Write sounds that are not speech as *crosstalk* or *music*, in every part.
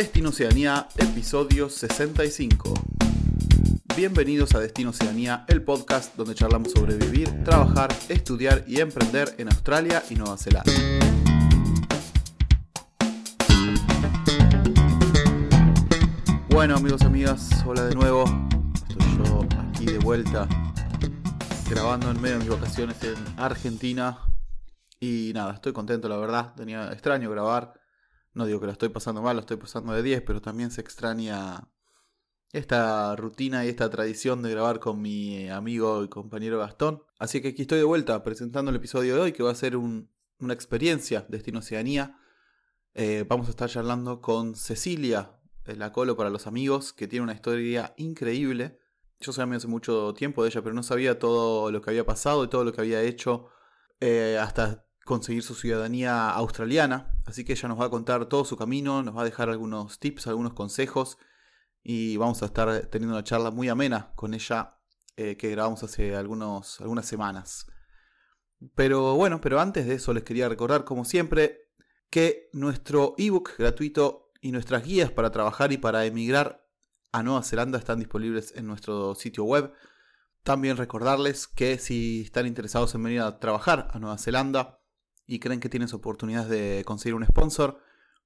Destino Oceanía, episodio 65. Bienvenidos a Destino Oceanía, el podcast donde charlamos sobre vivir, trabajar, estudiar y emprender en Australia y Nueva Zelanda. Bueno amigos y amigas, hola de nuevo. Estoy yo aquí de vuelta grabando en medio de mis vacaciones en Argentina. Y nada, estoy contento la verdad. Tenía extraño grabar. No digo que lo estoy pasando mal, lo estoy pasando de 10, pero también se extraña esta rutina y esta tradición de grabar con mi amigo y compañero Gastón. Así que aquí estoy de vuelta presentando el episodio de hoy, que va a ser una experiencia Destino Oceanía. Eh, vamos a estar charlando con Cecilia, la colo para los amigos, que tiene una historia increíble. Yo sabía hace mucho tiempo de ella, pero no sabía todo lo que había pasado y todo lo que había hecho eh, hasta conseguir su ciudadanía australiana. Así que ella nos va a contar todo su camino, nos va a dejar algunos tips, algunos consejos y vamos a estar teniendo una charla muy amena con ella eh, que grabamos hace algunas semanas. Pero bueno, pero antes de eso les quería recordar, como siempre, que nuestro ebook gratuito y nuestras guías para trabajar y para emigrar a Nueva Zelanda están disponibles en nuestro sitio web. También recordarles que si están interesados en venir a trabajar a Nueva Zelanda y creen que tienen oportunidades de conseguir un sponsor,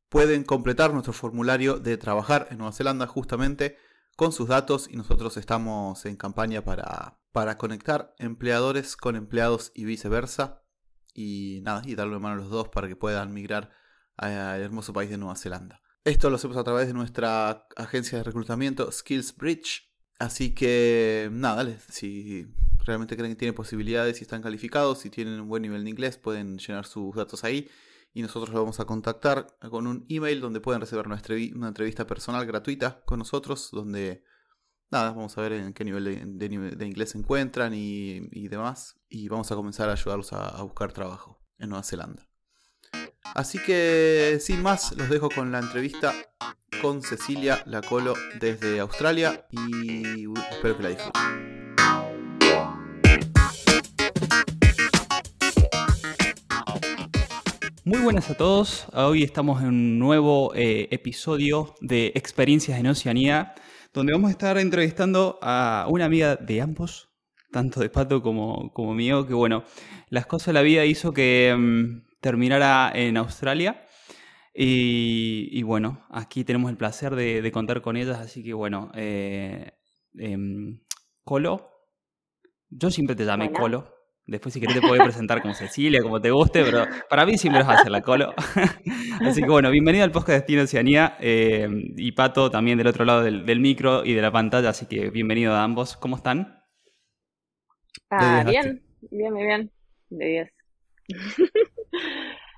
pueden completar nuestro formulario de trabajar en Nueva Zelanda justamente con sus datos y nosotros estamos en campaña para, para conectar empleadores con empleados y viceversa. Y nada, y darle mano a los dos para que puedan migrar al hermoso país de Nueva Zelanda. Esto lo hacemos a través de nuestra agencia de reclutamiento Skills Bridge. Así que nada, si realmente creen que tienen posibilidades, si están calificados, si tienen un buen nivel de inglés, pueden llenar sus datos ahí y nosotros los vamos a contactar con un email donde pueden recibir una entrevista personal gratuita con nosotros, donde nada, vamos a ver en qué nivel de, inglés se encuentran y, demás, y vamos a comenzar a ayudarlos a buscar trabajo en Nueva Zelanda. Así que sin más, los dejo con la entrevista con Cecilia Lacolo desde Australia y espero que la disfruten. Muy buenas a todos, hoy estamos en un nuevo eh, episodio de Experiencias en Oceanía, donde vamos a estar entrevistando a una amiga de ambos, tanto de Pato como, como mío, que bueno, las cosas de la vida hizo que mm, terminara en Australia. Y, bueno, aquí tenemos el placer de, contar con ellas, así que bueno, eh, em, Colo, yo siempre te llamé Colo. Después si querés te puedo presentar como Cecilia, como te guste, pero para mí siempre vas a ser la Colo. *laughs* así que bueno, bienvenido al podcast Destino Oceanía eh, y Pato también del otro lado del, micro y de la pantalla, así que bienvenido a ambos. ¿Cómo están? Ah, bien, bien, bien, bien, de 10. *laughs*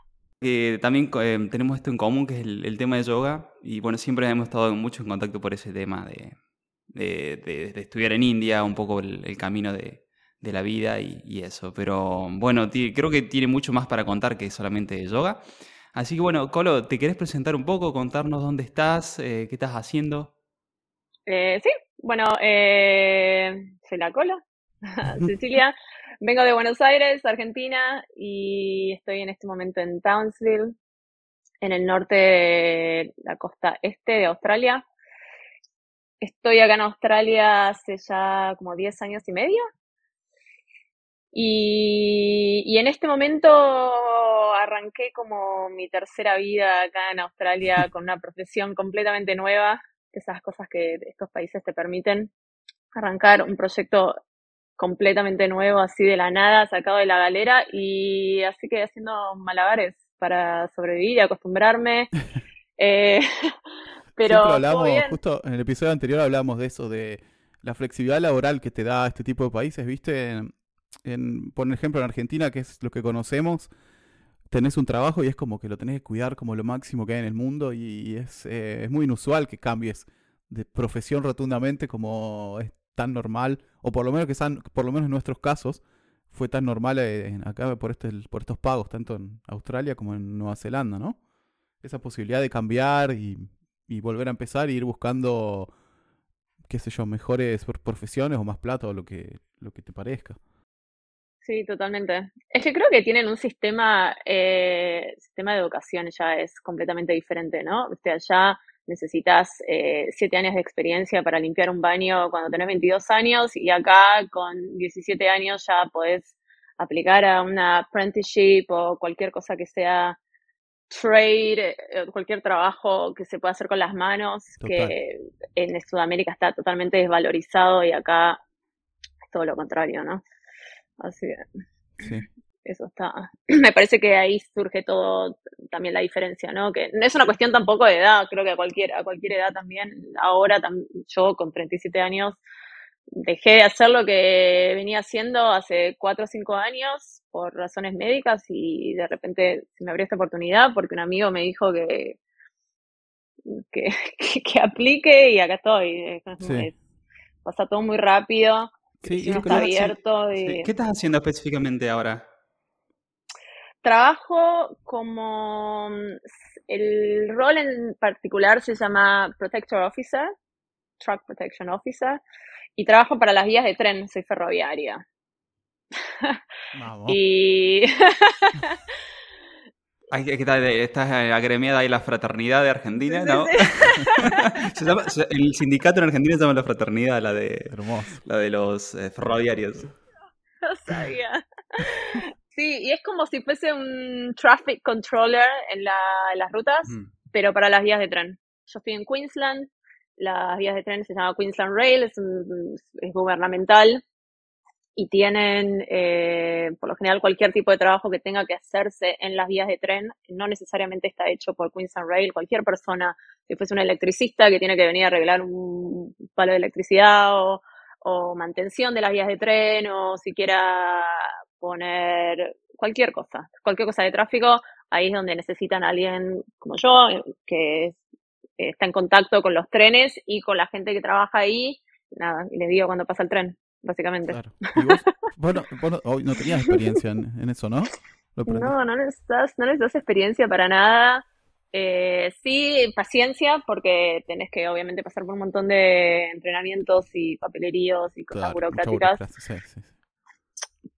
también eh, tenemos esto en común, que es el, tema de yoga, y bueno, siempre hemos estado mucho en contacto por ese tema de, de, estudiar en India, un poco el, camino de, la vida y, eso. Pero bueno, creo que tiene mucho más para contar que solamente yoga. Así que bueno, Colo, ¿te querés presentar un poco, contarnos dónde estás, eh, qué estás haciendo? Eh, sí, bueno, soy la Colo, *laughs* Cecilia. Vengo de Buenos Aires, Argentina, y estoy en este momento en Townsville, en el norte de la costa este de Australia. Estoy acá en Australia hace ya como 10 años y medio. Y, y, en este momento arranqué como mi tercera vida acá en Australia *laughs* con una profesión completamente nueva, esas cosas que estos países te permiten arrancar un proyecto completamente nuevo, así de la nada, sacado de la galera, y así que haciendo malabares para sobrevivir y acostumbrarme. *laughs* eh, *laughs* pero hablamos, justo en el episodio anterior hablamos de eso, de la flexibilidad laboral que te da este tipo de países, ¿viste? En, por ejemplo, en Argentina, que es lo que conocemos, tenés un trabajo y es como que lo tenés que cuidar como lo máximo que hay en el mundo y, es, eh, es muy inusual que cambies de profesión rotundamente como es tan normal, o por lo menos que sean, por lo menos en nuestros casos, fue tan normal eh, acá por, este, por estos pagos, tanto en Australia como en Nueva Zelanda, ¿no? Esa posibilidad de cambiar y, volver a empezar e ir buscando, qué sé yo, mejores profesiones o más plata o lo que, lo que te parezca. Sí, totalmente. Es que creo que tienen un sistema, eh, sistema de educación ya es completamente diferente, ¿no? Viste, allá necesitas eh, siete años de experiencia para limpiar un baño cuando tenés 22 años y acá con 17 años ya podés aplicar a una apprenticeship o cualquier cosa que sea trade, eh, cualquier trabajo que se pueda hacer con las manos, que en Sudamérica está totalmente desvalorizado y acá es todo lo contrario, ¿no? Así que sí. Eso está. *clears throat* Me parece que ahí surge todo también la diferencia, ¿no? Que no es una cuestión tampoco de edad, creo que a cualquier, a cualquier edad también. Ahora yo con 37 años dejé de hacer lo que venía haciendo hace 4 o 5 años por razones médicas y de repente se me abrió esta oportunidad porque un amigo me dijo que, que, *laughs* que, aplique y acá estoy. pasa todo muy rápido. Sí, está abierto. ¿Qué estás haciendo específicamente ahora? Trabajo como el rol en particular se llama Protector Officer, Truck Protection Officer, y trabajo para las vías de tren, soy ferroviaria. Vamos. y *laughs* Estás agremiada ahí la fraternidad de Argentina, ¿no? *laughs* el sindicato en Argentina se llama la fraternidad, la de, La de los eh, ferroviarios. No sabía. Sí, y es como si fuese un traffic controller en, las rutas, pero para las vías de tren. Yo estoy en Queensland, las vías de tren se llama Queensland Rail, es, es gubernamental, y tienen eh, por lo general cualquier tipo de trabajo que tenga que hacerse en las vías de tren, no necesariamente está hecho por Queensland Rail, cualquier persona, si fuese un electricista que tiene que venir a arreglar un palo de electricidad o, mantención de las vías de tren o si quiera poner cualquier cosa, cualquier cosa de tráfico, ahí es donde necesitan a alguien como yo, que está en contacto con los trenes y con la gente que trabaja ahí, nada, y les digo cuando pasa el tren básicamente. Claro. *laughs* bueno, hoy no tenías experiencia en, eso, ¿no? No, no necesitas, no necesitas experiencia para nada. Eh, sí, paciencia, porque tenés que obviamente pasar por un montón de entrenamientos y papeleríos y cosas burocráticas.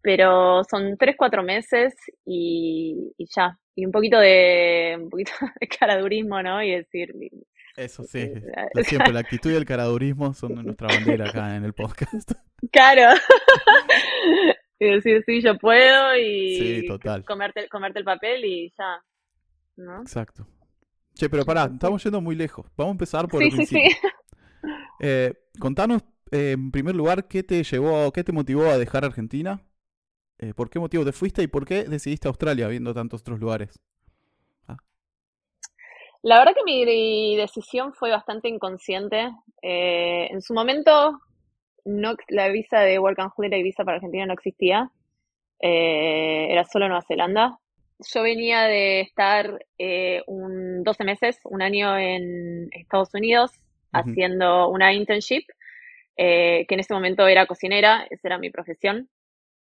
Pero son tres, cuatro meses y, y, ya. Y un poquito de un poquito *laughs* de caradurismo, ¿no? Y decir, eso sí, *laughs* siempre la actitud y el caradurismo son nuestra bandera acá en el podcast. *laughs* Claro. y decir, sí, yo puedo y Comerte, comerte el papel y ya. ¿no? Exacto. Che, pero pará, estamos yendo muy lejos. Vamos a empezar por el principio. Sí, sí. Eh, contanos, eh, en primer lugar, qué te llevó, qué te motivó a dejar Argentina. Eh, ¿Por qué motivo te fuiste y por qué decidiste Australia viendo tantos otros lugares? La verdad que mi decisión fue bastante inconsciente. Eh, en su momento, no, la visa de Work and Holiday visa para Argentina no existía. Eh, era solo Nueva Zelanda. Yo venía de estar eh, un 12 meses, un año en Estados Unidos, haciendo una internship, que en ese momento era cocinera, esa era mi profesión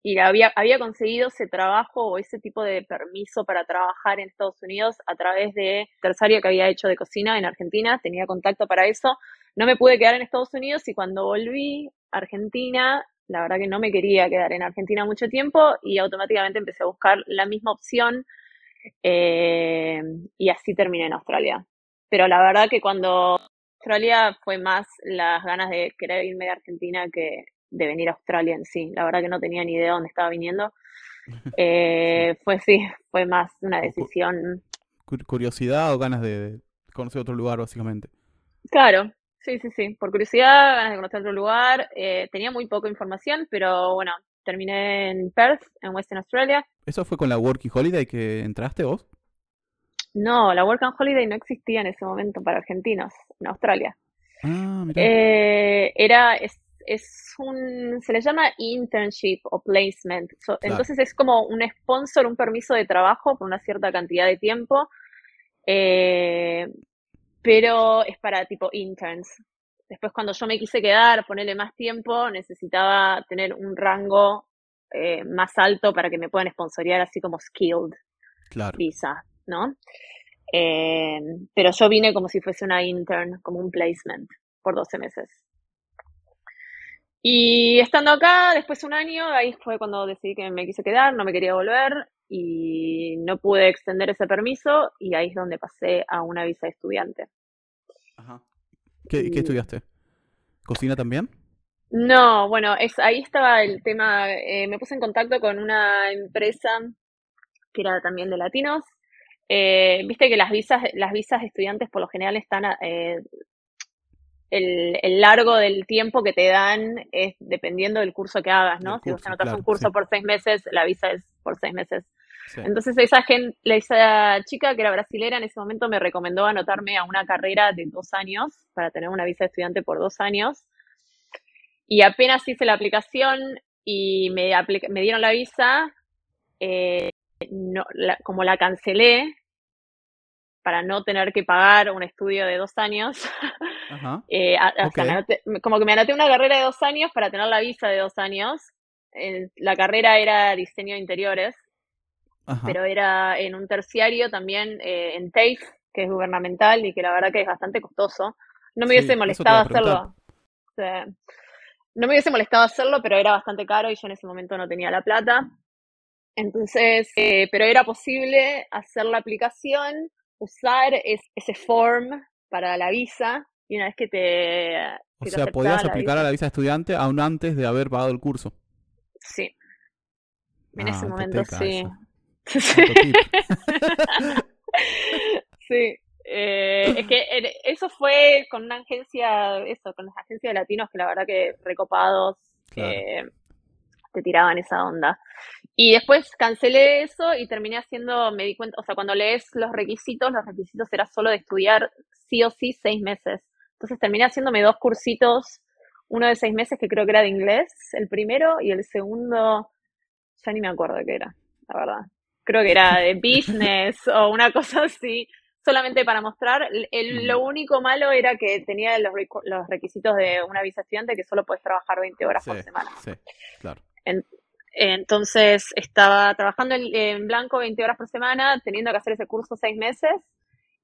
y había, había conseguido ese trabajo o ese tipo de permiso para trabajar en Estados Unidos a través de terciario que había hecho de cocina en Argentina, tenía contacto para eso. No me pude quedar en Estados Unidos y cuando volví a Argentina, la verdad que no me quería quedar en Argentina mucho tiempo y automáticamente empecé a buscar la misma opción eh, y así terminé en Australia. Pero la verdad que cuando Australia fue más las ganas de querer irme de Argentina que, de venir a Australia en sí. La verdad que no tenía ni idea dónde estaba viniendo. *laughs* Eh, fue sí, fue más una decisión. Curiosidad o ganas de conocer otro lugar, básicamente. Claro, sí, sí, sí. Por curiosidad, ganas de conocer otro lugar. Eh, tenía muy poca información, pero bueno, terminé en Perth, en Western Australia. ¿Eso fue con la Working Holiday que entraste vos? No, la Work and Holiday no existía en ese momento para argentinos en Australia. Ah, eh, era, es un, se le llama internship o placement. Entonces es como un sponsor, un permiso de trabajo por una cierta cantidad de tiempo, eh, pero es para tipo interns. Después cuando yo me quise quedar, ponerle más tiempo, necesitaba tener un rango eh, más alto para que me puedan sponsorear así como skilled visa, ¿no? Eh, pero yo vine como si fuese una intern, como un placement por 12 meses. Y estando acá, después de un año, ahí fue cuando decidí que me quise quedar, no me quería volver y no pude extender ese permiso y ahí es donde pasé a una visa de estudiante. Ajá. ¿Qué, qué estudiaste? ¿Cocina también? No, bueno, es, ahí estaba el tema. eh, me puse en contacto con una empresa que era también de latinos. Eh, viste que las visas, las visas de estudiantes por lo general están eh, el, el largo del tiempo que te dan es dependiendo del curso que hagas, ¿no? Si vos anotas claro, un curso sí. por seis meses, la visa es por seis meses. Sí. Entonces esa gente, esa chica que era brasilera en ese momento me recomendó anotarme a una carrera de dos años para tener una visa de estudiante por dos años. Y apenas hice la aplicación y me, me dieron la visa, eh, no, la- como la cancelé para no tener que pagar un estudio de dos años, Ajá. *laughs* eh, a- o sea, Ok. me anoté- como que me anoté una carrera de dos años para tener la visa de dos años. Eh, la carrera era diseño de interiores Ajá. pero era en un terciario también eh, en TAFE, que es gubernamental y que la verdad que es bastante costoso. No me Sí, hubiese molestado hacerlo. O sea, no me hubiese molestado hacerlo, pero era bastante caro y yo en ese momento no tenía la plata. Entonces, eh, pero era posible hacer la aplicación, usar es- ese form para la visa y una vez que te, O que sea, podías aplicar visa- a la visa de estudiante aún antes de haber pagado el curso. Sí. En Ah, ese momento sí. *laughs* Sí. Eh, es que eso fue con una agencia, eso, con las agencias de latinos que la verdad que recopados Claro. eh, te tiraban esa onda. Y después cancelé eso y terminé haciendo, me di cuenta, o sea, cuando lees los requisitos, los requisitos era solo de estudiar sí o sí seis meses. Entonces terminé haciéndome dos cursitos, uno de seis meses que creo que era de inglés, el primero, y el segundo, ya ni me acuerdo qué era, la verdad. Creo que era de *laughs* business o una cosa así, solamente para mostrar. El- lo único malo era que tenía los, los requisitos de una visa estudiante que solo puedes trabajar 20 horas por semana. sí, claro. Entonces estaba trabajando en, blanco 20 horas por semana, teniendo que hacer ese curso seis meses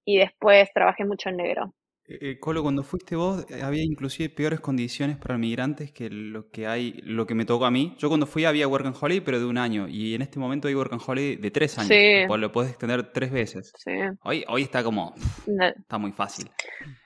y después trabajé mucho en negro. Eh, eh, Colo, cuando fuiste vos, eh, había inclusive peores condiciones para migrantes que lo que hay, lo que me tocó a mí. Yo cuando fui había Work and Holiday, pero de un año, y en este momento hay Work and Holiday de tres años. Sí. Pues lo puedes extender tres veces. Sí. Hoy, hoy está como, No, está muy fácil.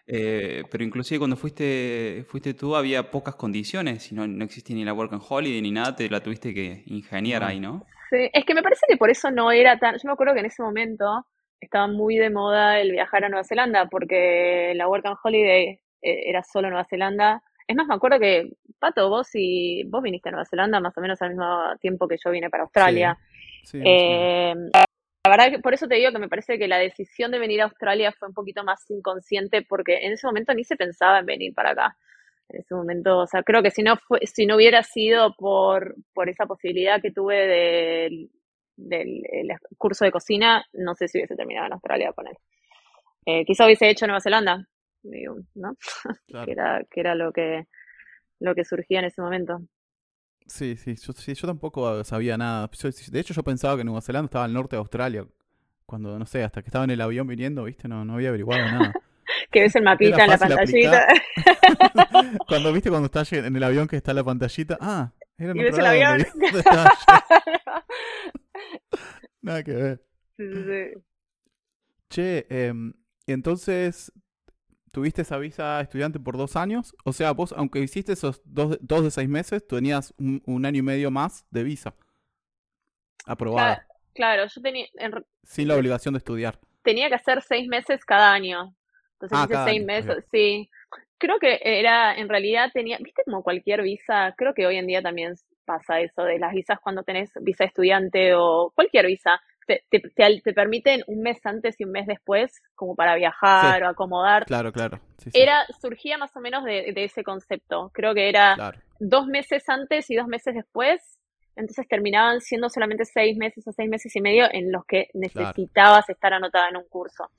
Eh, pero inclusive cuando fuiste, fuiste tú había pocas condiciones, y no, no existía ni la Work and Holiday ni nada, te la tuviste que ingeniar ahí, ¿no? Sí, es que me parece que por eso no era tan. Yo me acuerdo que en ese momento estaba muy de moda el viajar a Nueva Zelanda, porque la Work and Holiday eh, era solo Nueva Zelanda. Es más, me acuerdo que, Pato, vos y vos viniste a Nueva Zelanda más o menos al mismo tiempo que yo vine para Australia. Sí. Eh, la verdad que por eso te digo que me parece que la decisión de venir a Australia fue un poquito más inconsciente, porque en ese momento ni se pensaba en venir para acá. En ese momento, o sea, creo que si no fue, si no hubiera sido por, por esa posibilidad que tuve del, del el curso de cocina, no sé si hubiese terminado en Australia con él. Eh, quizá hubiese hecho Nueva Zelanda, digo, ¿no? *laughs* Claro. Que era, que era lo que, lo que surgía en ese momento. Sí, sí, yo, sí, yo tampoco sabía nada. Yo- de hecho, yo pensaba que Nueva Zelanda estaba al norte de Australia. Cuando, no sé, hasta que estaba en el avión viniendo, ¿viste? No, no había averiguado nada. *laughs* Que ves el mapita en la pantallita. *laughs* Cuando viste cuando estás en el avión que está la pantallita, ah, era Y ves el avión. Nada que ver. Sí, sí, sí. Che, em, entonces, ¿tuviste esa visa estudiante por dos años? O sea, vos, aunque hiciste esos dos, dos de seis meses, tenías un, un año y medio más de visa aprobada, Claro, yo tenía, en sin la obligación de estudiar. tenía que hacer seis meses cada año. Entonces Ah, hice seis año, meses, sí. Creo que era, en realidad tenía, viste como cualquier visa, creo que hoy en día también pasa eso de las visas cuando tenés visa estudiante o cualquier visa, te, te, te- te permiten un mes antes y un mes después como para viajar Sí. o acomodar. Claro, claro. Sí, sí, Era, surgía más o menos de, de ese concepto. Creo que era claro. dos meses antes y dos meses después, entonces terminaban siendo solamente seis meses o seis meses y medio en los que necesitabas estar anotada en un curso.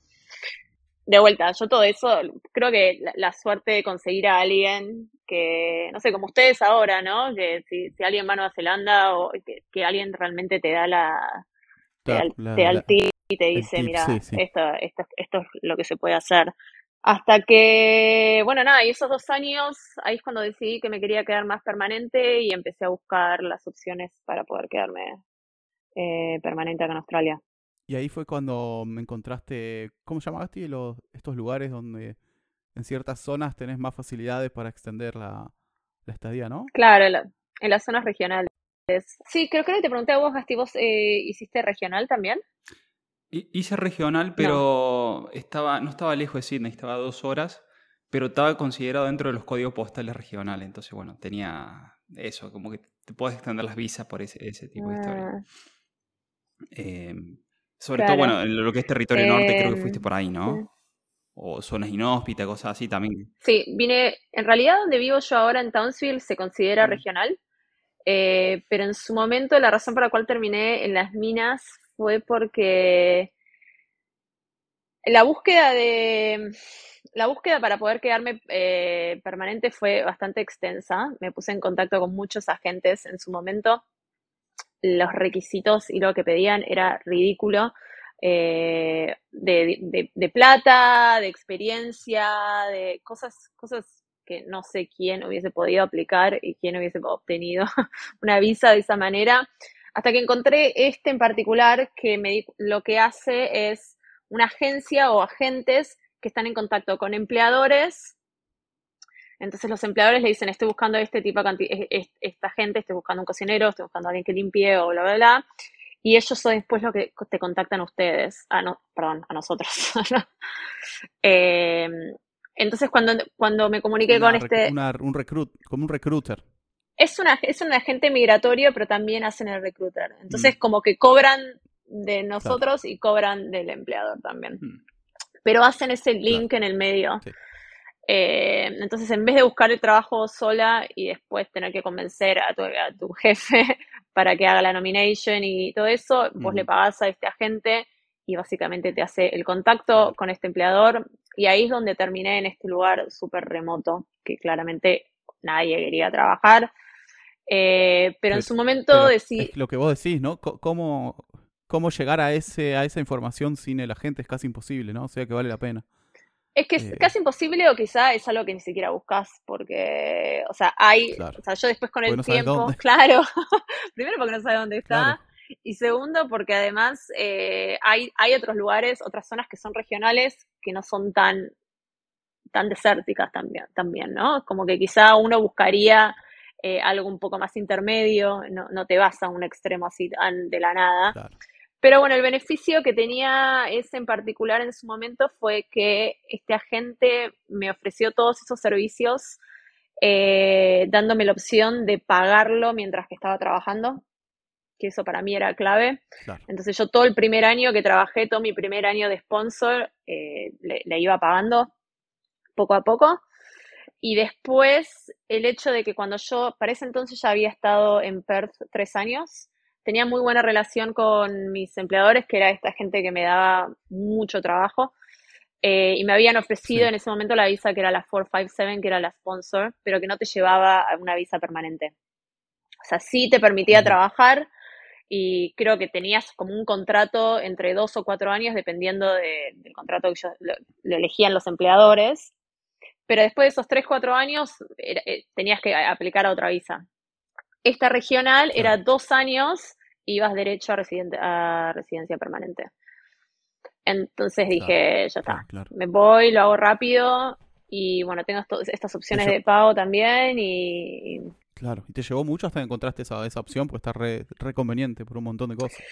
De vuelta, yo todo eso, creo que la, la suerte de conseguir a alguien que, no sé, como ustedes ahora, ¿no? Que si, si alguien va a Nueva Zelanda o que, que alguien realmente te da la, te da, el- la- te da el la- tip y te el dice, tip, mira, sí, sí. Esto, esto, esto es lo que se puede hacer. Hasta que, bueno, nada, y esos dos años, ahí es cuando decidí que me quería quedar más permanente y empecé a buscar las opciones para poder quedarme eh, permanente acá en Australia. Y ahí fue cuando me encontraste, ¿cómo llamaste los, estos lugares donde en ciertas zonas tenés más facilidades para extender la, estadía, ¿no? Claro, en, las zonas regionales. Sí, creo, que te pregunté a vos, Gasti, ¿vos eh, hiciste regional también? Hice regional, pero estaba, no estaba lejos de Sydney, estaba a dos horas, pero estaba considerado dentro de los códigos postales regionales. Entonces, bueno, tenía eso, como que te puedes extender las visas por ese, ese tipo de historia. Ah. Sobre todo, bueno, en lo que es territorio norte, creo que fuiste por ahí, ¿no? O zonas inhóspitas, cosas así también. Sí, vine, en realidad donde vivo yo ahora en Townsville se considera regional, eh, pero en su momento la razón por la cual terminé en las minas fue porque la búsqueda de la búsqueda para poder quedarme eh, permanente fue bastante extensa. Me puse en contacto con muchos agentes en su momento. Los requisitos y lo que pedían era ridículo. Eh, de, plata, de experiencia, de cosas, cosas que no sé quién hubiese podido aplicar y quién hubiese obtenido *laughs* una visa de esa manera. Hasta que encontré este en particular que me, lo que hace es una agencia o agentes que están en contacto con empleadores. Entonces los empleadores le dicen, estoy buscando este tipo de esta gente, estoy buscando un cocinero, estoy buscando a alguien que limpie o bla, bla, bla. Y ellos son después lo que te contactan a ustedes, ah, no, perdón, a nosotros. *laughs* Em, entonces cuando, cuando me comuniqué con este... un recruit, como un recruiter es, una, es un agente migratorio, pero también hacen el recruiter. Entonces, mm. como que cobran de nosotros y cobran del empleador también. Mm. Pero hacen ese link en el medio. Eh, entonces, en vez de buscar el trabajo sola y después tener que convencer a tu, a tu *laughs* jefe para que haga la nomination y todo eso, vos le pagás a este agente y básicamente te hace el contacto con este empleador. Y ahí es donde terminé en este lugar súper remoto, que claramente nadie quería trabajar. Eh, pero, en su momento decís... Lo que vos decís, ¿no? ¿Cómo, cómo llegar a, ese, a esa información sin el agente es casi imposible, ¿no? O sea que vale la pena. Es que es eh, casi imposible o quizá es algo que ni siquiera buscas porque, o sea, hay, o sea, yo después con el tiempo, *laughs* claro, primero porque no sabes dónde está y segundo porque además eh, hay, hay otros lugares, otras zonas que son regionales que no son tan, tan desérticas también, también, ¿no? Como que quizá uno buscaría eh, algo un poco más intermedio, no, no, te vas a un extremo así de la nada. Pero bueno, el beneficio que tenía ese en particular en su momento fue que este agente me ofreció todos esos servicios eh, dándome la opción de pagarlo mientras que estaba trabajando, que eso para mí era clave. Entonces yo todo el primer año que trabajé, todo mi primer año de sponsor, eh, le, iba pagando poco a poco. Y después el hecho de que cuando yo, para ese entonces ya había estado en Perth tres años, tenía muy buena relación con mis empleadores, que era esta gente que me daba mucho trabajo. Eh, y me habían ofrecido en ese momento la visa que era la 457, que era la sponsor, pero que no te llevaba a una visa permanente. O sea, sí te permitía trabajar y creo que tenías como un contrato entre dos o cuatro años, dependiendo del contrato que yo, lo, elegían los empleadores pero después de esos 3, 4 años eh, tenías que aplicar a otra visa. Esta regional era dos años y ibas derecho a, a residencia permanente. Entonces dije, ya está, me voy, lo hago rápido y bueno, tengo estas opciones de pago también y... Claro, y te llevó mucho hasta que encontraste esa, esa opción, pues está re, re conveniente por un montón de cosas.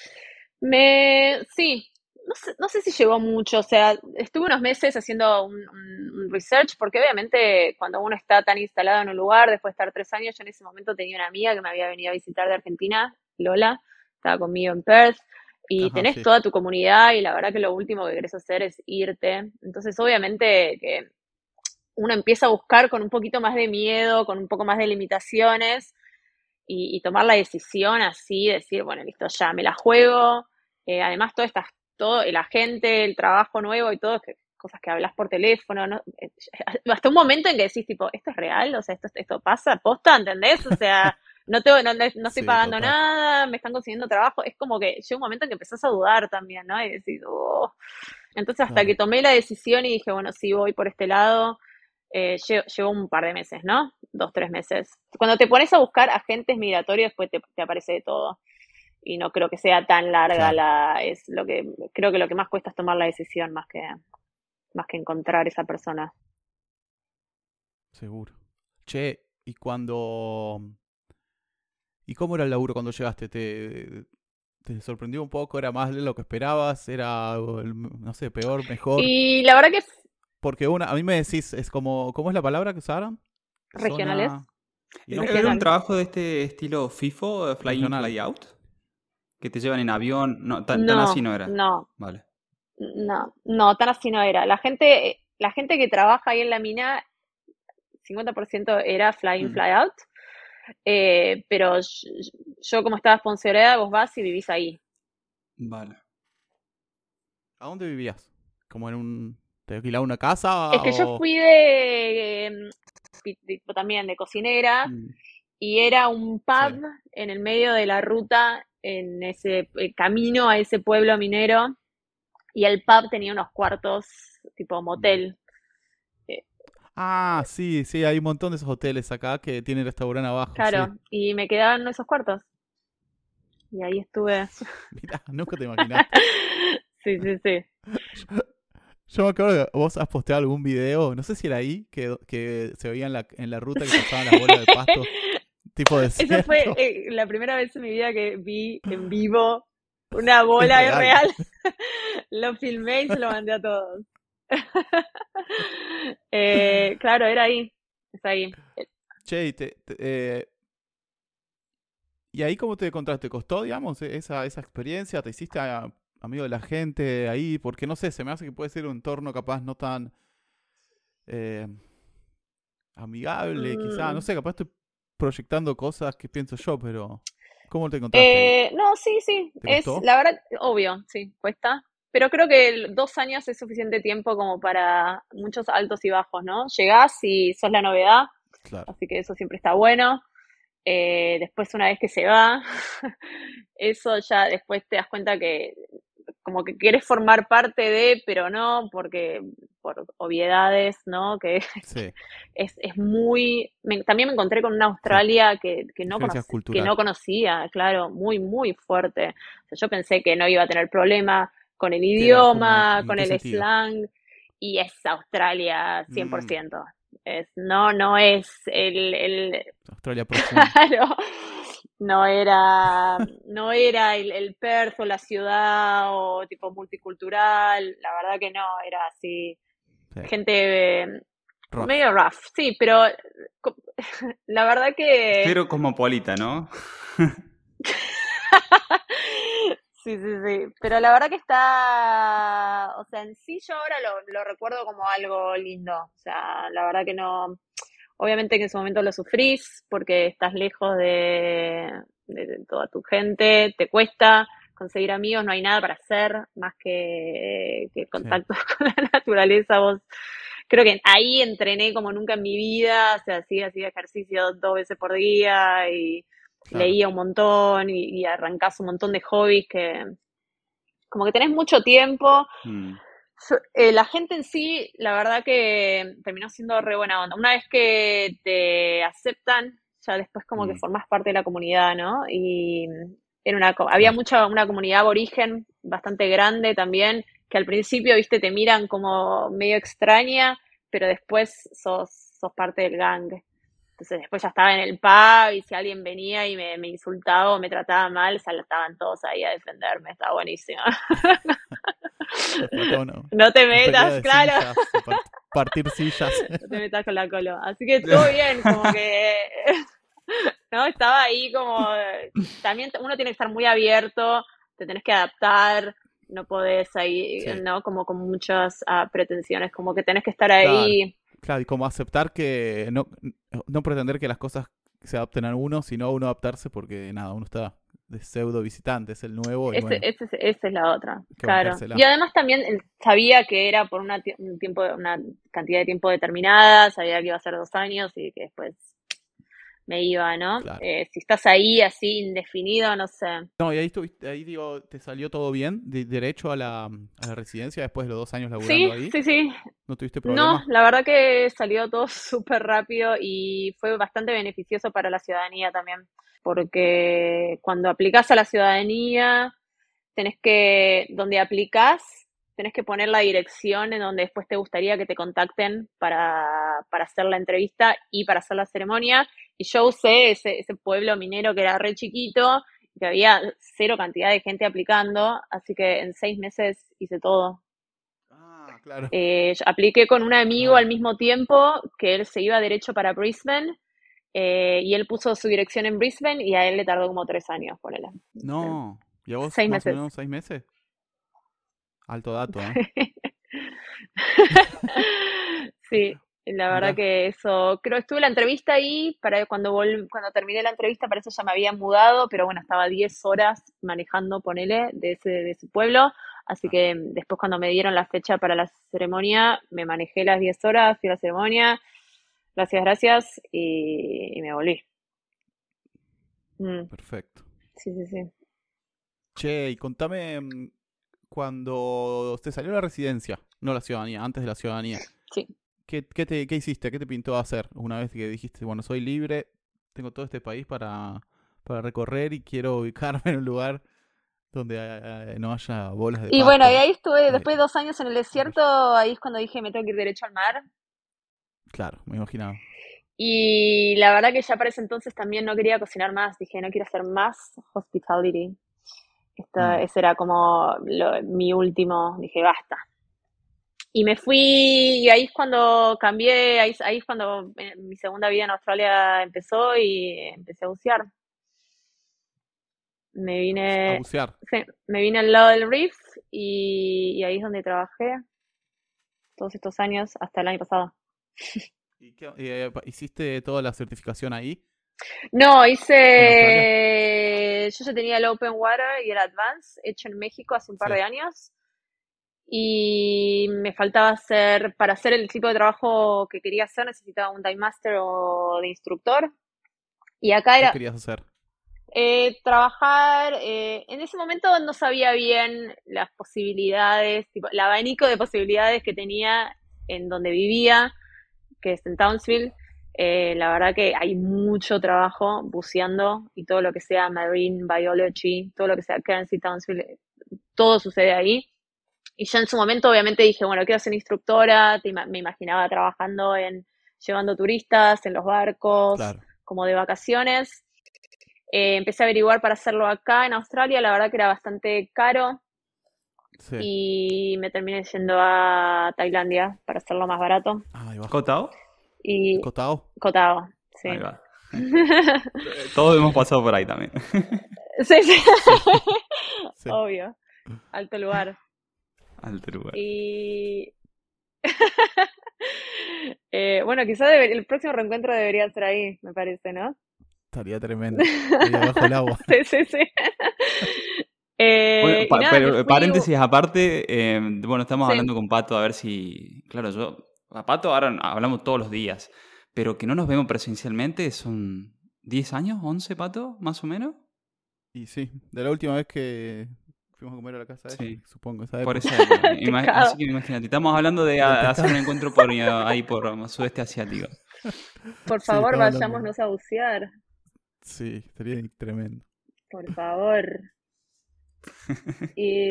Me, sí, no sé, no sé si llevó mucho, o sea, estuve unos meses haciendo un, research, porque obviamente cuando uno está tan instalado en un lugar, después de estar tres años, yo en ese momento tenía una amiga que me había venido a visitar de Argentina, Lola, estaba conmigo en Perth, y tenés toda tu comunidad y la verdad que lo último que querés hacer es irte. Entonces, obviamente que uno empieza a buscar con un poquito más de miedo, con un poco más de limitaciones, y, tomar la decisión así, decir, bueno, listo, ya me la juego. Eh, además, todas estas todo el agente, el trabajo nuevo y todo, que, cosas que hablas por teléfono, ¿no? Eh, *laughs* hasta un momento en que decís, tipo, ¿esto es real? O sea, ¿esto, esto pasa? ¿Posta? ¿Entendés? O sea, *laughs* no, tengo, no, no estoy pagando nada, me están consiguiendo trabajo. Es como que llega un momento en que empezás a dudar también, ¿no? Y decís, oh. Entonces, hasta que tomé la decisión y dije, bueno, sí, voy por este lado, eh, llevo, un par de meses, ¿no? Dos, tres meses. Cuando te pones a buscar agentes migratorios, te, te aparece de todo y no creo que sea tan larga la es lo que creo que lo que más cuesta es tomar la decisión más que más que encontrar esa persona Seguro. Che, y cuando... ¿Y cómo era el laburo cuando llegaste? ¿Te, te sorprendió un poco? ¿Era más de lo que esperabas? ¿Era, no sé, peor, mejor? Y la verdad que Porque una, a mí me decís, es como, ¿cómo es la palabra que usaron? Regionales. Zona- y ¿Era no- era un trabajo de este estilo FIFO, Fly In. Fly Out? Que te llevan en avión. No, tan, así no era. no, Vale. no, no, tan así no era. La gente, la gente que trabaja ahí en la mina, 50% era fly in, Mm. fly out. Eh, pero yo, yo como estaba sponsoreada, vos vas y vivís ahí. Vale. ¿A dónde vivías? ¿Como en un... ¿Te alquilaba una casa? Es que yo fui de, pi- tipo, también de cocinera Mm. Y era un pub Sí. en el medio de la ruta, en ese eh, camino a ese pueblo minero. Y el pub tenía unos cuartos tipo motel. Ah, sí, sí, hay un montón de esos hoteles acá que tienen restaurante abajo. Claro, sí. y me quedaban en esos cuartos. Y ahí estuve. *laughs* Mirá, nunca te imaginaste. *laughs* Sí, sí, sí. *laughs* Yo me acuerdo que vos has posteado algún video, no sé si era ahí, que, que se veía en la, en la ruta que pasaban las bolas de pasto, tipo de Esa fue eh, la primera vez en mi vida que vi en vivo una bola Es real. real. *laughs* Lo filmé y se lo mandé a todos. *laughs* Eh, claro, era ahí. Es ahí. Che, y, te- te- eh, ¿y ahí cómo te encontraste? ¿Te costó, digamos, e- esa, esa experiencia? ¿Te hiciste a- amigo de la gente ahí? Porque no sé, se me hace que puede ser un entorno capaz no tan eh, amigable, quizá. No Mm. sé, capaz estoy proyectando cosas que pienso yo, pero ¿cómo te encontraste? Eh, no, sí, sí. ¿Te Es, la verdad, obvio, sí, cuesta. Pero creo que dos años es suficiente tiempo como para muchos altos y bajos, ¿no? Llegás y sos la novedad, Claro. así que eso siempre está bueno. Eh, después, una vez que se va, *laughs* eso ya después te das cuenta que como que quieres formar parte de, pero no, porque por obviedades, ¿no? Que Sí, *laughs* es, es muy... me- también me encontré con una Australia que, que no Diferencia conoc- que cultural. no conocía, claro, muy, muy fuerte. O sea, yo pensé que no iba a tener problema con el idioma, ¿Cómo? ¿En con el sentido? slang, y es Australia Mm. 100%. Es, no, no es el, el, Australia profunda. *laughs* Claro, no era, no era el, el Perth o la ciudad o tipo multicultural, la verdad que no, era así, Sí, gente rough. medio rough, sí, pero *laughs* la verdad que Pero cosmopolita, ¿no? *laughs* sí, sí, sí, pero la verdad que está, o sea, en sí yo ahora lo, lo recuerdo como algo lindo, o sea, la verdad que no, obviamente que en su momento lo sufrís porque estás lejos de, de- de toda tu gente, te cuesta conseguir amigos, no hay nada para hacer más que, que contacto *laughs* con la naturaleza, vos. Creo que ahí entrené como nunca en mi vida, o sea, hacía ejercicio dos veces por día y Claro. leía un montón y, y arrancás un montón de hobbies que como que tenés mucho tiempo. Mm. Eh, la gente en sí, la verdad que terminó siendo re buena onda. Una vez que te aceptan, ya después como que Mm. formás parte de la comunidad, ¿no? Y era una, había mucha, una comunidad aborigen bastante grande también, que al principio, viste, te miran como medio extraña, pero después sos, sos parte del gang. Entonces después ya estaba en el pub y si alguien venía y me, me insultaba o me trataba mal, saltaban todos ahí a defenderme, estaba buenísimo. *laughs* No te metas, claro. sillas, partir sillas. *laughs* No te metas con la colo. Así que todo *laughs* bien, como que. No, estaba ahí como. También uno tiene que estar muy abierto, te tenés que adaptar, no podés ahí, Sí. ¿no? Como con muchas ah, pretensiones, como que tenés que estar ahí. Claro, y como aceptar que no, no pretender que las cosas se adapten a uno, sino uno adaptarse porque nada, uno está de pseudo visitante, es el nuevo y Ese, bueno, ese es- esa es la otra, claro. bancársela. Y además también eh, sabía que era por una, un tiempo, una cantidad de tiempo determinada, sabía que iba a ser dos años y que después me iba, ¿no? Claro. Eh, si estás ahí así indefinido, no sé. No, y ahí estuviste, ahí digo, ¿te salió todo bien? De, derecho a la, a la residencia después de los dos años laburando Sí, ahí. sí, sí. ¿No tuviste No, problema? la verdad que salió todo *laughs* súper rápido y fue bastante beneficioso para la ciudadanía también, porque cuando aplicás a la ciudadanía, tenés que, donde aplicás, tenés que poner la dirección en donde después te gustaría que te contacten para, para hacer la entrevista y para hacer la ceremonia. Y yo usé ese, ese pueblo minero que era re chiquito, que había cero cantidad de gente aplicando, así que en seis meses hice todo. Ah, claro. Eh, apliqué con un amigo al mismo tiempo que él se iba derecho para Brisbane eh, y él puso su dirección en Brisbane y a él le tardó como tres años, ponele. No. ¿Y a vos Seis más meses. o menos seis meses? Alto dato, ¿eh? *laughs* *laughs* Sí, la verdad que eso, creo que estuve la entrevista ahí, para cuando vol- cuando terminé la entrevista, para eso ya me había mudado, pero bueno, estaba 10 horas manejando, ponele, de ese, de ese pueblo, así que después cuando me dieron la fecha para la ceremonia, me manejé las 10 horas, fui a la ceremonia, gracias, gracias, y, y me volví. Mm, Perfecto. sí, sí, sí. Che, y contame mm, cuando te salió la residencia, no la ciudadanía, antes de la ciudadanía. Sí. ¿Qué, qué, te, ¿Qué hiciste? ¿Qué te pintó hacer una vez que dijiste, bueno, soy libre, tengo todo este país para, para recorrer y quiero ubicarme en un lugar donde eh, no haya bolas de Y bueno, y pasto"? ahí estuve, después de dos años en el desierto, ahí es cuando dije, me tengo que ir derecho al mar. Claro, me imaginaba. Y la verdad que ya para ese entonces también no quería cocinar más, dije, no quiero hacer más hospitality. Esta, Mm. ese era como lo- mi último, dije, basta. Y me fui, y ahí es cuando cambié, ahí, ahí es cuando eh, mi segunda vida en Australia empezó y empecé a bucear. Me A vine, bucear. sí, me vine al lado del reef y, y ahí es donde trabajé todos estos años hasta el año pasado. ¿Y qué- eh, ¿Hiciste toda la certificación ahí? No, ¿En hice. Yo ya tenía el Open Water y el Advance hecho en México hace un par Sí. de años. Y me faltaba hacer, para hacer el tipo de trabajo que quería hacer, necesitaba un Dive Master o de instructor. Y acá ¿Qué era querías hacer? eh, trabajar. eh, en ese momento no sabía bien las posibilidades, tipo, el abanico de posibilidades que tenía en donde vivía, que es en Townsville. Eh, la verdad que hay mucho trabajo buceando y todo lo que sea marine biology, todo lo que sea Currency Townsville, eh, todo sucede ahí. Y yo en su momento obviamente dije, bueno, quiero ser instructora, me imaginaba trabajando en llevando turistas en los barcos, Claro. como de vacaciones. Eh, empecé a averiguar para hacerlo acá en Australia, la verdad que era bastante caro Sí. y me terminé yendo a Tailandia para hacerlo más barato. Ahí va. ¿Cotao? Y Cotao. Cotao, sí. Ahí va. *laughs* Todos hemos pasado por ahí también. Sí, sí, Sí. *laughs* obvio. Alto lugar. Alto lugar. Y *laughs* eh, bueno, quizá debe- el próximo reencuentro debería ser ahí, me parece, ¿no? Estaría tremendo. Ahí abajo el agua. *laughs* Sí, sí, sí. *laughs* Eh, Bueno, y pa- nada, me pero fui- paréntesis aparte, eh, bueno, estamos Sí. hablando con Pato a ver si, claro, yo, a Pato ahora hablamos todos los días, pero que no nos vemos presencialmente son 10 años, 11, Pato, más o menos. Y sí, de la última vez que fuimos a comer a la casa de Sí. ella, supongo, esa Por *laughs* Pecado. así que imagínate, estamos hablando de a- hacer un encuentro por ahí por um, sudeste asiático. *laughs* Por Sí, favor, hablando. vayámonos a bucear. Sí, estaría tremendo. Por favor. *laughs* Y,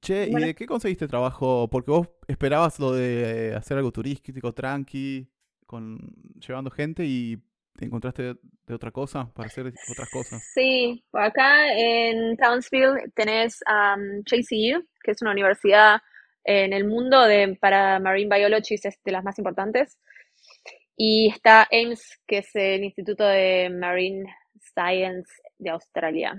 Che, ¿y de qué conseguiste trabajo? Porque vos esperabas lo de hacer algo turístico, tranqui, con llevando gente y te encontraste de, otra cosa para hacer otras cosas. sí, acá en Townsville tenés um, JCU, que es una universidad en el mundo de, para Marine Biology, es de las más importantes. Y está Ames, que es el Instituto de Marine Science de Australia.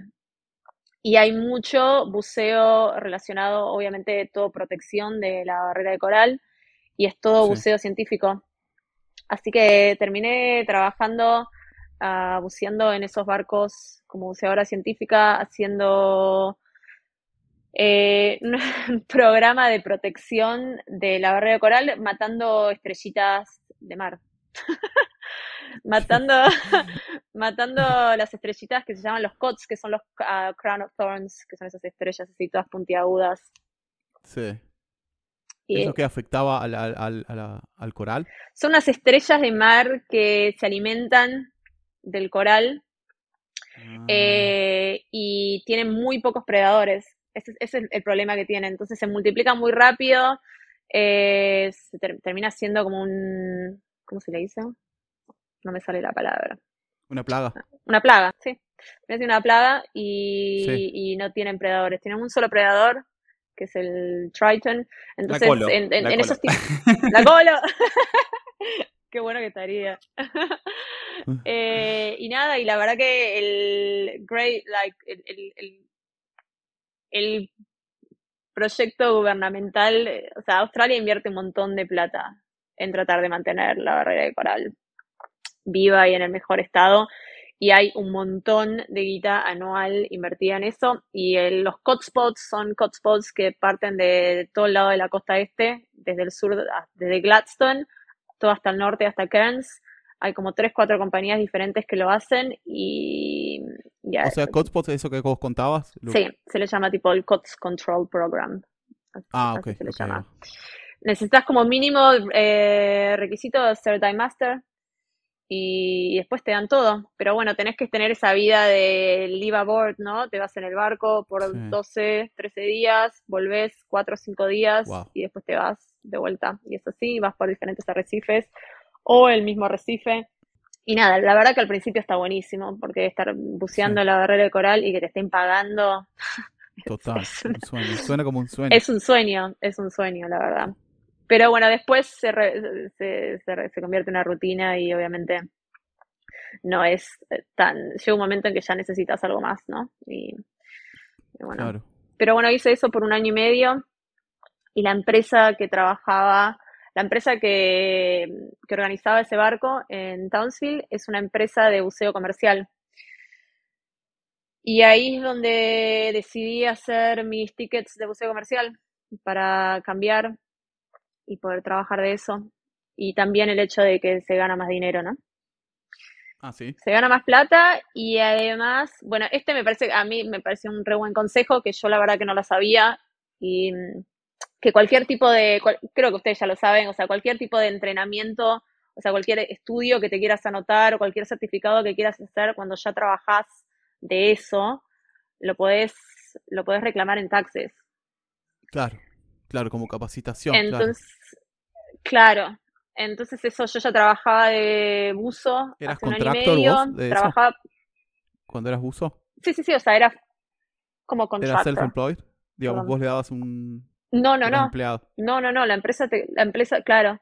Y hay mucho buceo relacionado, obviamente, todo protección de la barrera de coral, y es todo Sí. buceo científico. Así que terminé trabajando, ah, buceando en esos barcos como buceadora científica, haciendo eh, *laughs* un programa de protección de la barrera de coral, matando estrellitas de mar. *laughs* matando, *laughs* matando las estrellitas que se llaman los cots, que son los ah, crown of thorns, que son esas estrellas así todas puntiagudas. Sí. Y ¿Eso que afectaba al, al, al coral? son unas estrellas de mar que se alimentan del coral Ah, eh, y tienen muy pocos predadores. Ese, ese es el problema que tiene. Entonces se multiplica muy rápido, eh, se ter- termina siendo como un, ¿cómo se le dice? No me sale la palabra. Una plaga. Una plaga, sí. Siendo una plaga y, Sí. y no tienen predadores. Tienen un solo predador, que es el Triton. Entonces, colo, en, en- la en colo. esos tipos... *laughs* ¡La colo! *laughs* Qué bueno que estaría. *laughs* Eh, y nada, y la verdad que el great, like, el, el, proyecto gubernamental, eh, o sea, Australia invierte un montón de plata en tratar de mantener la barrera de coral viva y en el mejor estado. Y hay un montón de guita anual invertida en eso. Y el- los hotspots son hotspots que parten de todo el lado de la costa este, desde el sur, a- desde Gladstone, todo hasta el norte, hasta Cairns. Hay como tres, cuatro compañías diferentes que lo hacen y ya, O sea, Hotspot, eso que vos contabas. sí, se le llama tipo el COTS Control Program. Así- Ah, ok. se le ok. llama. Necesitas como mínimo eh, requisito de ser Time Master y después te dan todo. Pero bueno, tenés que tener esa vida de live aboard, ¿no? Te vas en el barco por Sí. 12, 13 días, volvés 4 o 5 días Wow. y después te vas de vuelta. Y es así, vas por diferentes arrecifes o el mismo arrecife. Y nada, la verdad que al principio está buenísimo, porque estar buceando Sí. la barrera de coral y que te estén pagando *laughs* Total. *laughs* es Un sueño. Suena como un sueño. es un sueño, es un sueño, la verdad. Pero bueno, después se, re- se, se convierte en una rutina y obviamente no es eh, tan... Llega un momento en que ya necesitas algo más, ¿no? Y, y bueno. Claro. Pero bueno, hice eso por un año y medio y la empresa que trabajaba, la empresa que, que organizaba ese barco en Townsville es una empresa de buceo comercial. Y ahí es donde decidí hacer mis tickets de buceo comercial para cambiar y poder trabajar de eso. Y también el hecho de que se gana más dinero, ¿no? Ah, sí. Se gana más plata y además, bueno, este me parece, a mí me parece un re buen consejo que yo la verdad que no lo sabía y mm, que cualquier tipo de, cual- creo que ustedes ya lo saben, o sea, cualquier tipo de entrenamiento, o sea, cualquier estudio que te quieras anotar o cualquier certificado que quieras hacer cuando ya trabajás de eso, lo podés, lo podés reclamar en taxes. Claro. Claro, como capacitación. Entonces, claro. Entonces eso, yo ya trabajaba de buzo ¿Eras hace un año y medio, vos de eso? trabajaba, Cuando eras buzo, sí, sí, sí, o sea, era como eras contractor. self-employed. Digamos, Perdón. vos le dabas un. No, no, no, empleado. no, no, no, la empresa, te- la empresa, claro,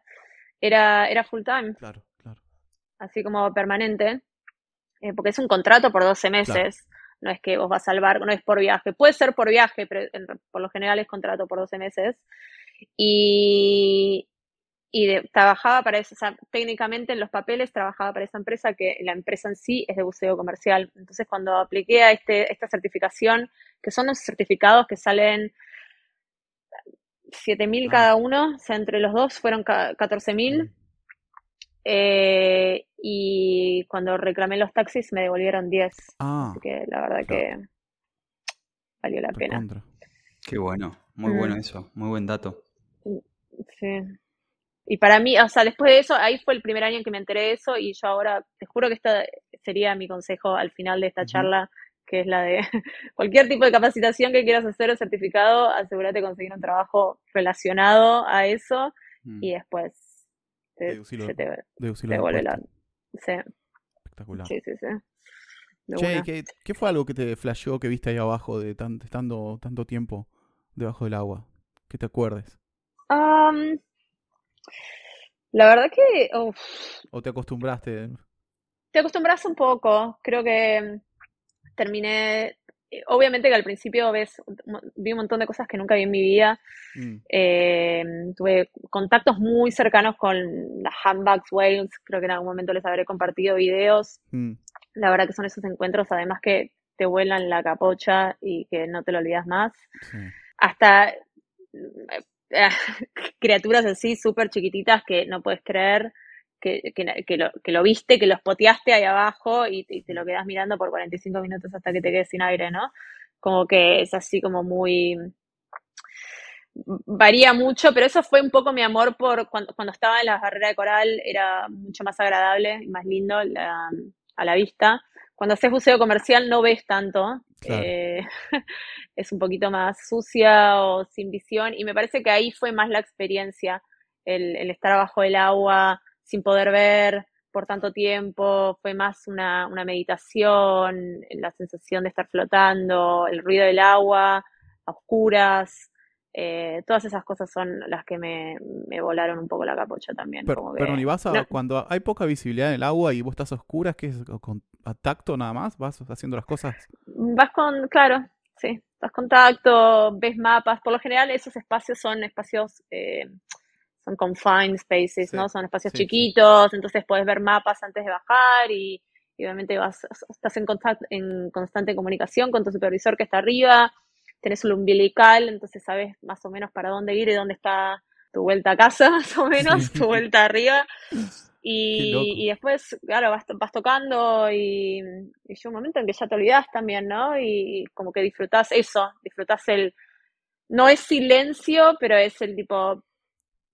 era, era full time, Claro, claro. así como permanente, eh, porque es un contrato por 12 meses, no es que vos vas al barco, no es por viaje, puede ser por viaje, pero en- por lo general es contrato por 12 meses, y, y de- trabajaba para eso, o sea, técnicamente en los papeles trabajaba para esa empresa, que la empresa en sí es de buceo comercial, entonces cuando apliqué a este, esta certificación, que son los certificados que salen 7.000 Ah. cada uno, o sea, entre los dos fueron ca- 14.000. Mm. eh, y cuando reclamé los taxis me devolvieron 10. Ah, Así que la verdad claro. que valió la pena. recontra. Qué bueno, muy Mm. bueno eso, muy buen dato. Sí. Y para mí, o sea, después de eso, ahí fue el primer año en que me enteré de eso y yo ahora, te juro que este sería mi consejo al final de esta charla, que es la de *laughs* cualquier tipo de capacitación que quieras hacer o certificado, asegúrate de conseguir un trabajo relacionado a eso Mm. y después te, Deducilo se te, Deducirlo te de vuelve la... Sí, Espectacular. sí, sí, sí. De Che. ¿qué, qué fue algo que te flasheó que viste ahí abajo de tan, estando tanto tiempo debajo del agua? Que te acuerdes. La verdad que uf, ¿O te acostumbraste? te acostumbras un poco. Creo que terminé. eh, Obviamente que al principio ves, vi un montón de cosas que nunca vi en mi vida. Mm, Eh, tuve contactos muy cercanos con las handbags whales. Creo que en algún momento les habré compartido videos. mm, La verdad que son esos encuentros, además que te vuelan la capocha y que no te lo olvidas más. sí. hasta eh, *laughs* criaturas así súper chiquititas que no puedes creer que, que- que lo, que lo viste, que lo spoteaste ahí abajo y, y te lo quedas mirando por 45 minutos hasta que te quedes sin aire, ¿no? Como que es así como muy... Varía mucho, pero eso fue un poco mi amor por cuando, cuando estaba en la barrera de coral, era mucho más agradable y más lindo la- a la vista. cuando haces buceo comercial no ves tanto, eh, *laughs* es un poquito más sucia o sin visión y me parece que ahí fue más la experiencia, el, el estar abajo del agua sin poder ver por tanto tiempo, fue más una, una meditación, la sensación de estar flotando, el ruido del agua, a oscuras, eh, todas esas cosas son las que me, volaron un poco la capocha también. Pero, pero vas a, cuando hay poca visibilidad en el agua y vos estás a oscuras, ¿qué es? ¿Con, ¿A tacto nada más? ¿Vas haciendo las cosas? Vas con, claro, sí, estás con tacto, ves mapas. Por lo general esos espacios son espacios, eh, son confined spaces, ¿no? Son espacios chiquitos, entonces puedes ver mapas antes de bajar y, obviamente vas, estás en, en constante comunicación con tu supervisor que está arriba tenés un umbilical, entonces sabes más o menos para dónde ir y dónde está tu vuelta a casa, *laughs* más o menos, tu vuelta arriba. *laughs* Y, después, claro, vas, vas tocando y, y llega un momento en que ya te olvidas también, ¿no? Y como que disfrutás eso, disfrutás el... No es silencio, pero es el tipo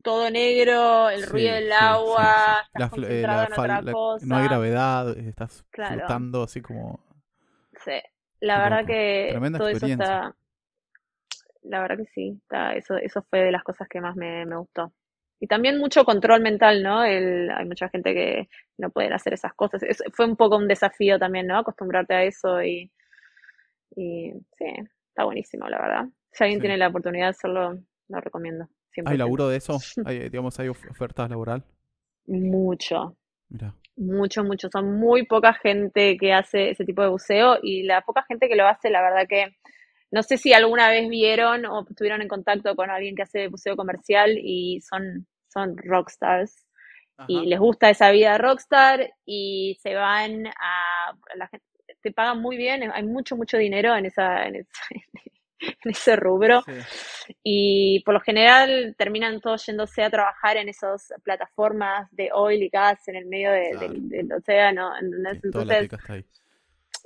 todo negro, el ruido del agua, estás concentrado en otra cosa. No hay gravedad, estás flotando así como... Sí, la verdad que todo eso está la verdad que sí, eso, eso fue de las cosas que más me, gustó. Y también mucho control mental, ¿no? El, hay mucha gente que no puede hacer esas cosas. fue un poco un desafío también, ¿no? Acostumbrarte a eso y, y sí, está buenísimo, la verdad. Si alguien tiene la oportunidad de hacerlo, lo recomiendo. ¿Hay laburo de eso? *laughs* ¿Hay, digamos, ¿Hay ofertas laboral? Mucho. Mucho, mucho. Son muy poca gente que hace ese tipo de buceo y la poca gente que lo hace, la verdad que no sé si alguna vez vieron o estuvieron en contacto con alguien que hace buceo comercial y son, son rockstars. Y les gusta esa vida rockstar y se van a... La gente, te pagan muy bien, hay mucho, mucho dinero en, esa, en, *laughs* ese rubro. Y por lo general terminan todos yéndose a trabajar en esas plataformas de oil y gas en el medio del, océano. Entonces,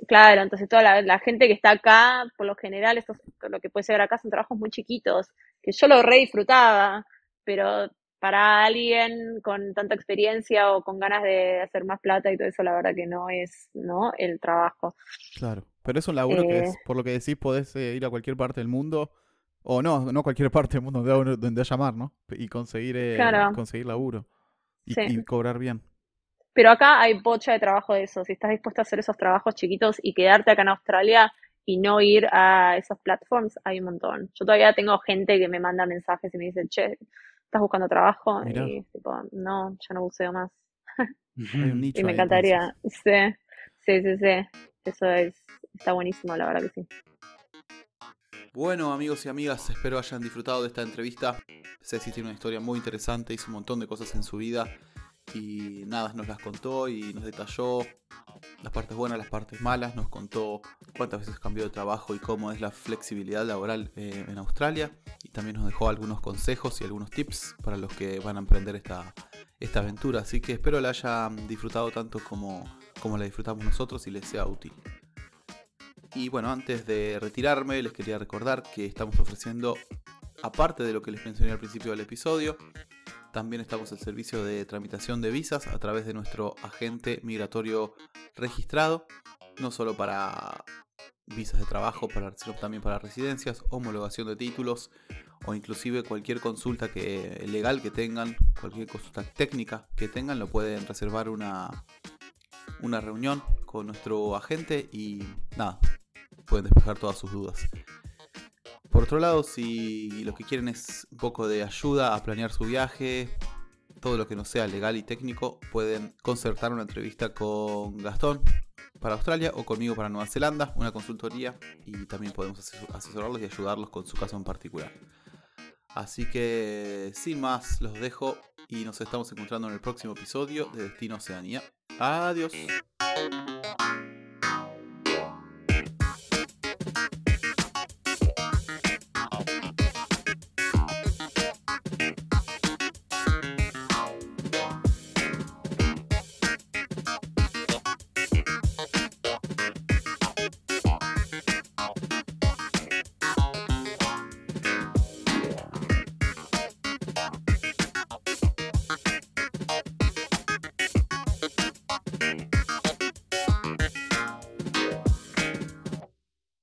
Claro, entonces toda la, gente que está acá, por lo general, esto, lo que puede ser acá son trabajos muy chiquitos, que yo lo re disfrutaba, pero para alguien con tanta experiencia o con ganas de hacer más plata y todo eso, la verdad que no es no el trabajo. Claro, pero es un laburo que es, eh. por lo que decís, podés eh, ir a cualquier parte del mundo, o no, no cualquier *laughs* parte del mundo donde, donde llamar, ¿no? Y conseguir, eh, conseguir laburo y cobrar bien. Pero acá hay bocha de trabajo de eso. Si estás dispuesto a hacer esos trabajos chiquitos y quedarte acá en Australia y no ir a esos platforms, hay un montón. Yo todavía tengo gente que me manda mensajes y me dice, che, ¿estás buscando trabajo? Y tipo, no, ya no buceo más. *laughs* y me encantaría. Sí, sí, sí, sí. Eso es, está buenísimo, la verdad que sí. Bueno, amigos y amigas, espero hayan disfrutado de esta entrevista. Ceci tiene una historia muy interesante, hizo un montón de cosas en su vida y nada, nos las contó y nos detalló las partes buenas, las partes malas, nos contó cuántas veces cambió de trabajo y cómo es la flexibilidad laboral eh, en Australia y también nos dejó algunos consejos y algunos tips para los que van a emprender esta, esta aventura, así que espero la hayan disfrutado tanto como, como la disfrutamos nosotros y les sea útil. Y bueno, antes de retirarme les quería recordar que estamos ofreciendo, aparte de lo que les mencioné al principio del episodio, también estamos al servicio de tramitación de visas a través de nuestro agente migratorio registrado, no solo para visas de trabajo, sino también para residencias, homologación de títulos o inclusive cualquier consulta que, legal que tengan, cualquier consulta técnica que tengan, lo pueden reservar una, una reunión con nuestro agente y nada, pueden despejar todas sus dudas. Por otro lado, si lo que quieren es un poco de ayuda a planear su viaje, todo lo que no sea legal y técnico, pueden concertar una entrevista con Gastón para Australia o conmigo para Nueva Zelanda, una consultoría y también podemos asesorarlos y ayudarlos con su caso en particular. Así que sin más, los dejo y nos estamos encontrando en el próximo episodio de Destino Oceanía. Adiós.